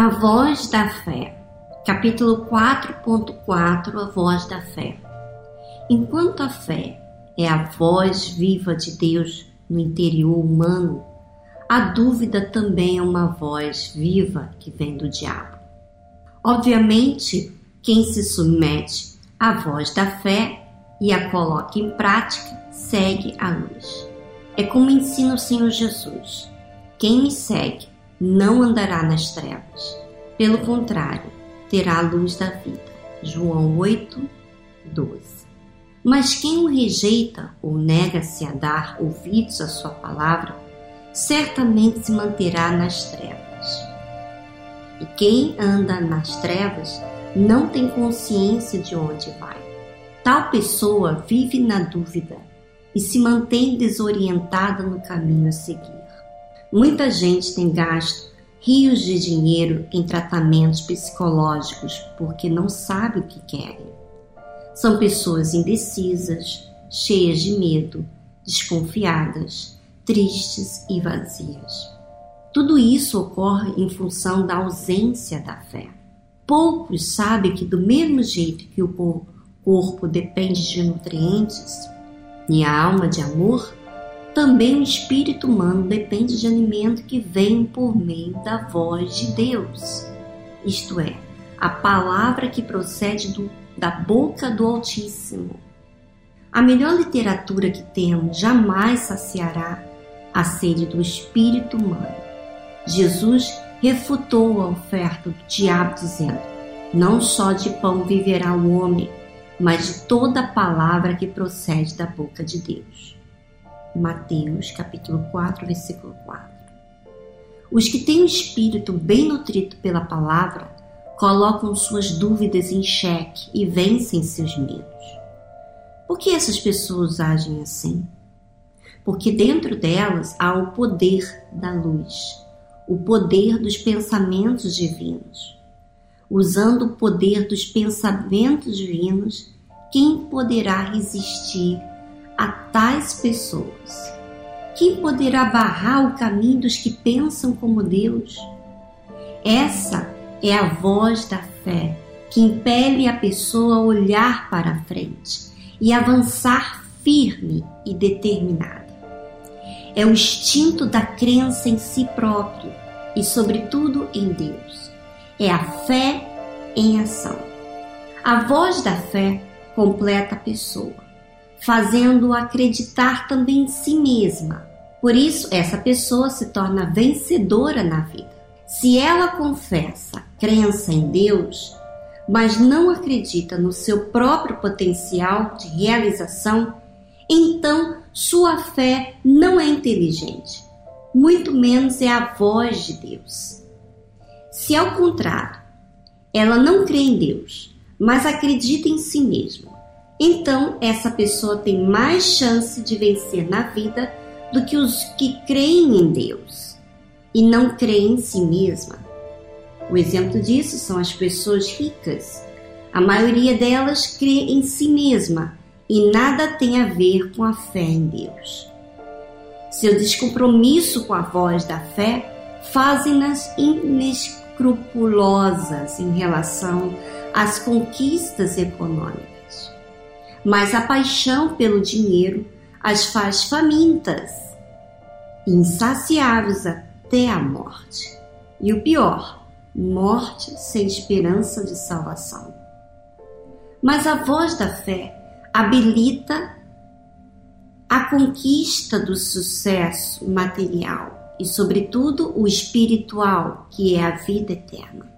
A voz da fé. Capítulo 4.4 A voz da fé. Enquanto a fé é a voz viva de Deus no interior humano, a dúvida também é uma voz viva que vem do diabo. Obviamente, quem se submete à voz da fé e a coloca em prática segue a luz. É como ensina o Senhor Jesus: quem me segue não andará nas trevas, pelo contrário, terá a luz da vida. João 8, 12. Mas quem o rejeita ou nega-se a dar ouvidos à sua palavra, certamente se manterá nas trevas. E quem anda nas trevas não tem consciência de onde vai. Tal pessoa vive na dúvida e se mantém desorientada no caminho a seguir. Muita gente tem gasto rios de dinheiro em tratamentos psicológicos porque não sabe o que querem. São pessoas indecisas, cheias de medo, desconfiadas, tristes e vazias. Tudo isso ocorre em função da ausência da fé. Poucos sabem que, do mesmo jeito que o corpo depende de nutrientes e a alma de amor, também o espírito humano depende de alimento que vem por meio da voz de Deus, isto é, a palavra que procede do, da boca do Altíssimo. A melhor literatura que temos jamais saciará a sede do espírito humano. Jesus refutou a oferta do diabo, dizendo: Não só de pão viverá o homem, mas de toda palavra que procede da boca de Deus. Mateus, capítulo 4, versículo 4. Os que têm o espírito bem nutrido pela palavra colocam suas dúvidas em xeque e vencem seus medos. Por que essas pessoas agem assim? Porque dentro delas há o poder da luz, o poder dos pensamentos divinos. Usando o poder dos pensamentos divinos, quem poderá resistir a tais pessoas? Quem poderá barrar o caminho dos que pensam como Deus? Essa é a voz da fé que impele a pessoa a olhar para a frente e avançar firme e determinada. É o instinto da crença em si próprio e, sobretudo, em Deus. É a fé em ação. A voz da fé completa a pessoa, fazendo-o acreditar também em si mesma. Por isso, essa pessoa se torna vencedora na vida. Se ela confessa crença em Deus, mas não acredita no seu próprio potencial de realização, então sua fé não é inteligente, muito menos é a voz de Deus. Se ao contrário, ela não crê em Deus, mas acredita em si mesma, então essa pessoa tem mais chance de vencer na vida do que os que creem em Deus e não creem em si mesma. O exemplo disso são as pessoas ricas. A maioria delas crê em si mesma e nada tem a ver com a fé em Deus. Seu descompromisso com a voz da fé fazem-nas inescrupulosas em relação às conquistas econômicas. Mas a paixão pelo dinheiro as faz famintas, insaciáveis até a morte. E o pior, morte sem esperança de salvação. Mas a voz da fé habilita a conquista do sucesso material e, sobretudo, o espiritual, que é a vida eterna.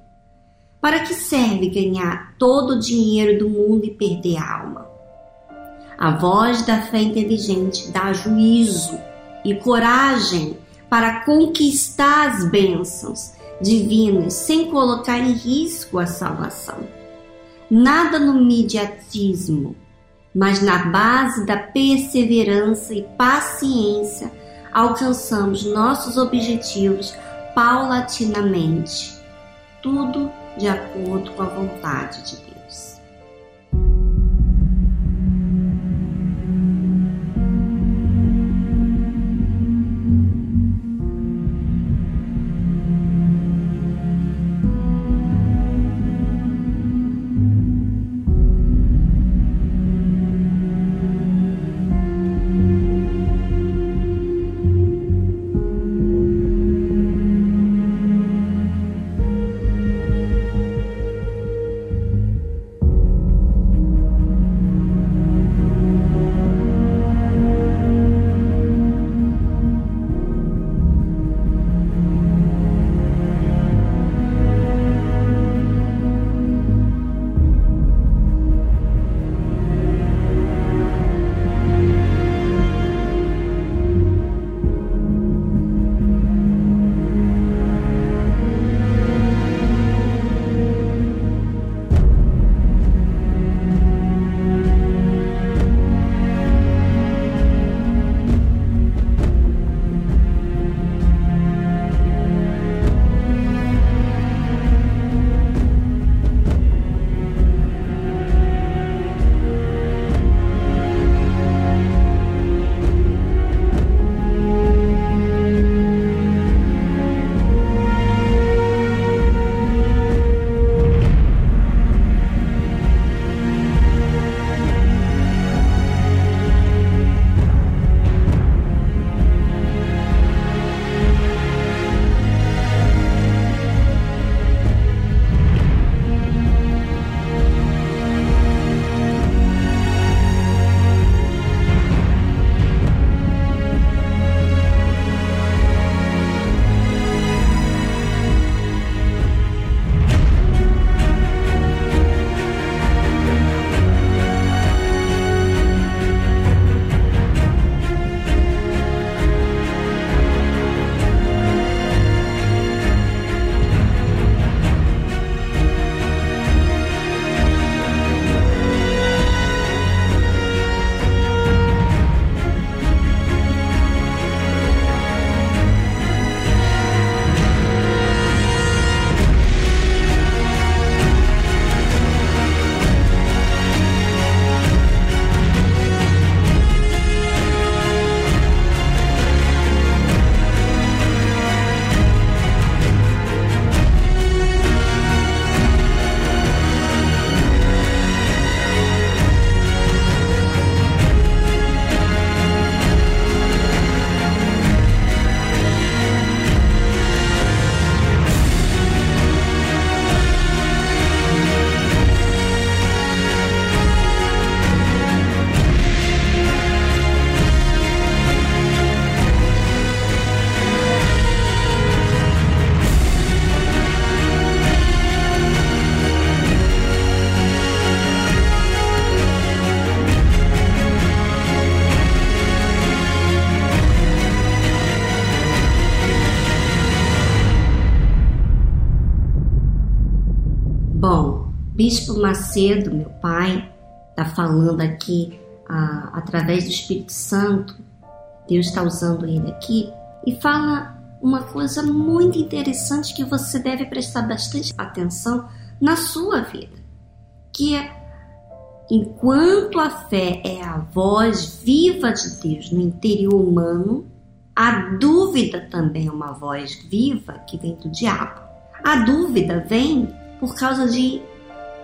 Para que serve ganhar todo o dinheiro do mundo e perder a alma? A voz da fé inteligente dá juízo e coragem para conquistar as bênçãos divinas sem colocar em risco a salvação. Nada no mediatismo, mas na base da perseverança e paciência alcançamos nossos objetivos paulatinamente, tudo de acordo com a vontade de Bispo Macedo, meu pai, está falando aqui ah, através do Espírito Santo, Deus está usando ele aqui, e fala uma coisa muito interessante que você deve prestar bastante atenção na sua vida, que é enquanto a fé é a voz viva de Deus no interior humano, a dúvida também é uma voz viva que vem do diabo. A dúvida vem por causa de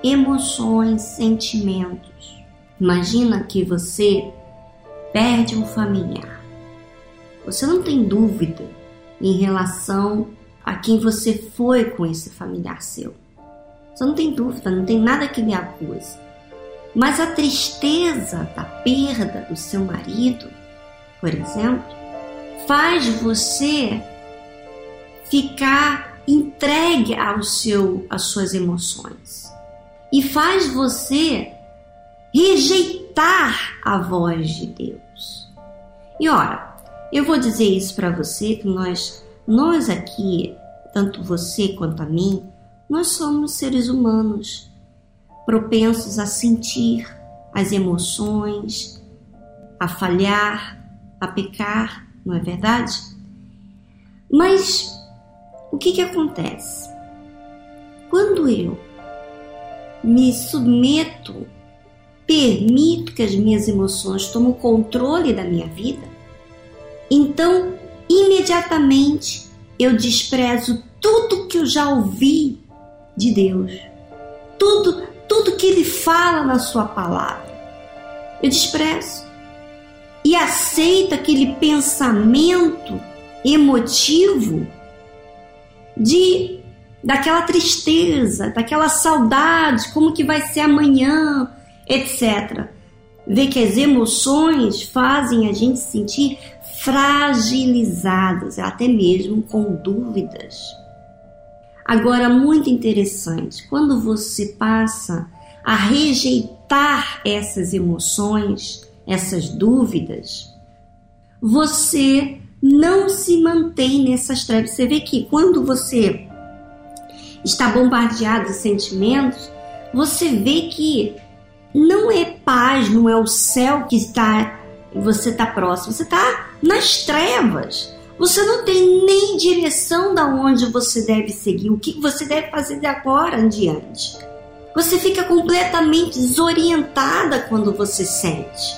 emoções, sentimentos. Imagina que você perde um familiar. Você não tem dúvida em relação a quem você foi com esse familiar seu. Você não tem dúvida, não tem nada que lhe acuse. Mas a tristeza da perda do seu marido, por exemplo, faz você ficar entregue ao seu, às suas emoções e faz você rejeitar a voz de Deus. E ora, eu vou dizer isso para você que nós, nós aqui, tanto você quanto a mim, nós somos seres humanos propensos a sentir as emoções, a falhar, a pecar, não é verdade? Mas o que que acontece? Quando eu me submeto, permito que as minhas emoções tomem o controle da minha vida, então imediatamente eu desprezo tudo que eu já ouvi de Deus, tudo, tudo que Ele fala na Sua palavra. Eu desprezo e aceito aquele pensamento emotivo de daquela tristeza, daquela saudade, como que vai ser amanhã, etc. Vê que as emoções fazem a gente se sentir fragilizadas, até mesmo com dúvidas. Agora, muito interessante, quando você passa a rejeitar essas emoções, essas dúvidas, você não se mantém nessas trevas. Você vê que quando você está bombardeado de sentimentos, você vê que não é paz, não é o céu que está você está próximo, você está nas trevas. Você não tem nem direção da onde você deve seguir, o que você deve fazer de agora em diante. Você fica completamente desorientada quando você sente.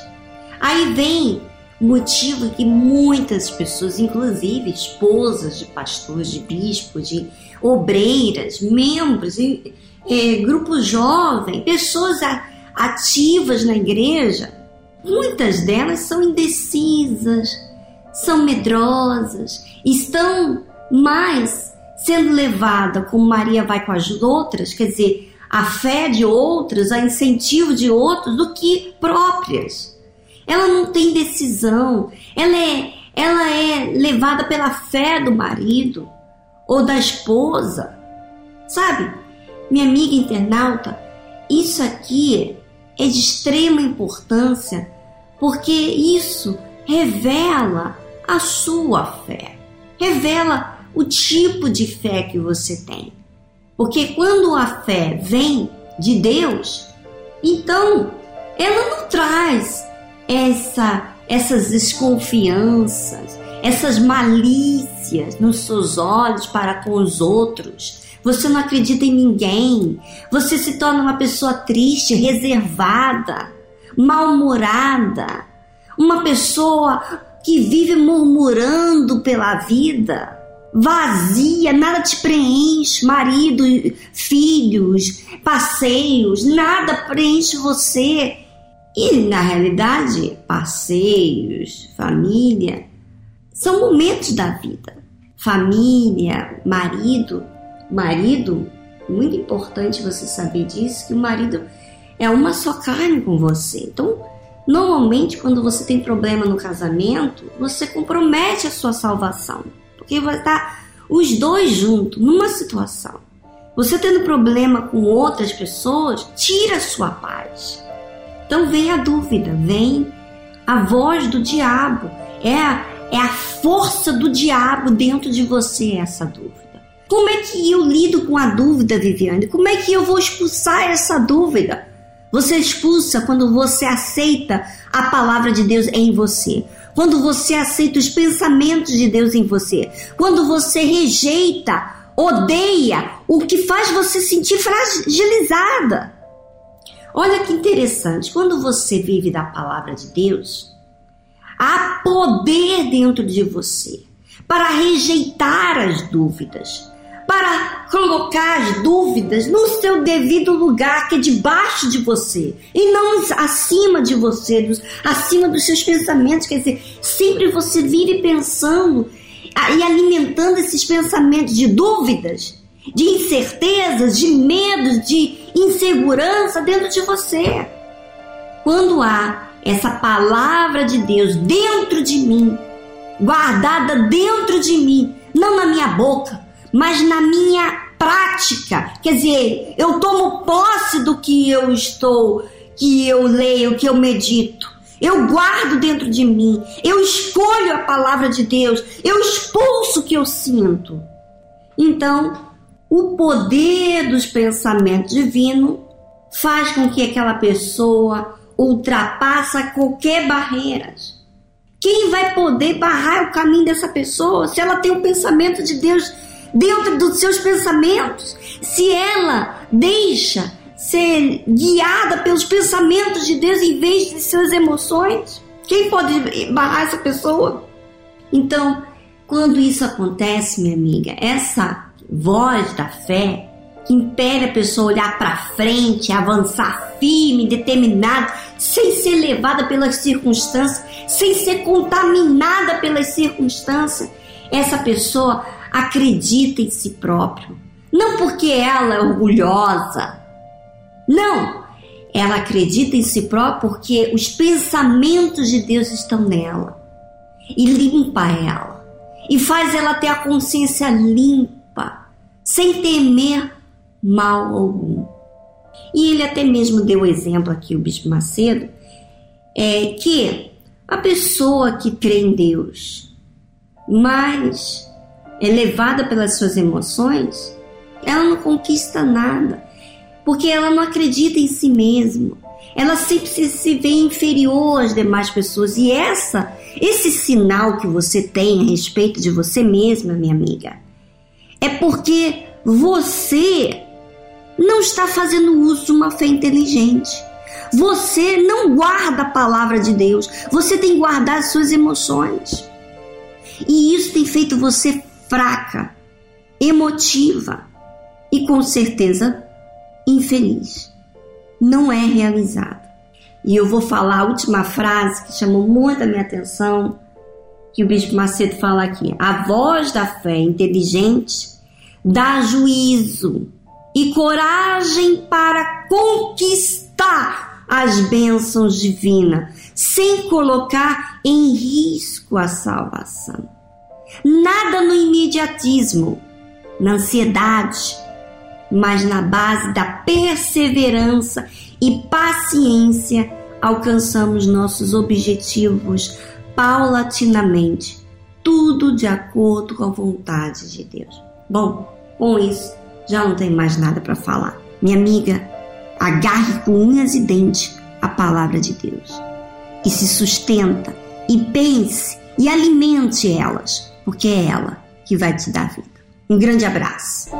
Aí vem motivo que muitas pessoas, inclusive esposas de pastores, de bispos, de obreiras, membros, é, grupo jovem, pessoas ativas na igreja, muitas delas são indecisas, são medrosas, estão mais sendo levada como Maria vai com as outras, quer dizer, a fé de outras, a incentivo de outros, do que próprias. Ela não tem decisão, ela é, ela é levada pela fé do marido ou da esposa. Sabe, minha amiga internauta, isso aqui é de extrema importância porque isso revela a sua fé, revela o tipo de fé que você tem. Porque quando a fé vem de Deus, então ela não traz essa, essas desconfianças, essas malícias nos seus olhos para com os outros. Você não acredita em ninguém. Você se torna uma pessoa triste, reservada, mal-humorada, uma pessoa que vive murmurando pela vida, vazia, nada te preenche, marido, filhos, passeios, nada preenche você. E na realidade, passeios, família, são momentos da vida. Família, marido, marido, muito importante você saber disso, que o marido é uma só carne com você. Então, normalmente quando você tem problema no casamento, você compromete a sua salvação, porque vai estar os dois juntos numa situação. Você tendo problema com outras pessoas, tira a sua paz. Então vem a dúvida, vem a voz do diabo. É é a força do diabo dentro de você essa dúvida. Como é que eu lido com a dúvida, Viviane? Como é que eu vou expulsar essa dúvida? Você expulsa quando você aceita a palavra de Deus em você. Quando você aceita os pensamentos de Deus em você. Quando você rejeita, odeia o que faz você sentir fragilizada. Olha que interessante, quando você vive da palavra de Deus, há poder dentro de você para rejeitar as dúvidas, para colocar as dúvidas no seu devido lugar, que é debaixo de você, e não acima de você, dos, acima dos seus pensamentos. Quer dizer, sempre você vive pensando e alimentando esses pensamentos de dúvidas, de incertezas, de medos, de insegurança dentro de você. Quando há essa palavra de Deus dentro de mim, guardada dentro de mim, não na minha boca, mas na minha prática. Quer dizer, eu tomo posse do que eu estou, que eu leio, que eu medito. Eu guardo dentro de mim, eu escolho a palavra de Deus, eu expulso o que eu sinto. Então, o poder dos pensamentos divinos faz com que aquela pessoa ultrapassa qualquer barreira. Quem vai poder barrar o caminho dessa pessoa se ela tem o pensamento de Deus dentro dos seus pensamentos, se ela deixa ser guiada pelos pensamentos de Deus em vez de suas emoções, quem pode barrar essa pessoa? Então, quando isso acontece, minha amiga, essa voz da fé que impede a pessoa olhar para frente, avançar firme, determinado, sem ser levada pelas circunstâncias, sem ser contaminada pelas circunstâncias, essa pessoa acredita em si próprio. Não porque ela é orgulhosa. Não, ela acredita em si própria porque os pensamentos de Deus estão nela e limpa ela e faz ela ter a consciência limpa, sem temer mal algum. E ele até mesmo deu exemplo aqui, o Bispo Macedo, é que a pessoa que crê em Deus, mas é levada pelas suas emoções, ela não conquista nada, porque ela não acredita em si mesma. Ela sempre se, se vê inferior às demais pessoas e essa, esse sinal que você tem a respeito de você mesma, minha amiga, é porque você não está fazendo uso de uma fé inteligente. Você não guarda a palavra de Deus, você tem guardado suas emoções. E isso tem feito você fraca, emotiva e com certeza infeliz. Não é realizada. E eu vou falar a última frase que chamou muito a minha atenção, que o Bispo Macedo fala aqui. A voz da fé inteligente dá juízo e coragem para conquistar as bênçãos divinas, sem colocar em risco a salvação. Nada no imediatismo, na ansiedade, mas na base da perseverança e paciência alcançamos nossos objetivos paulatinamente, tudo de acordo com a vontade de Deus. Bom, com isso já não tem mais nada para falar. Minha amiga, agarre com unhas e dentes a palavra de Deus e se sustenta e pense e alimente elas porque é ela que vai te dar vida. Um grande abraço.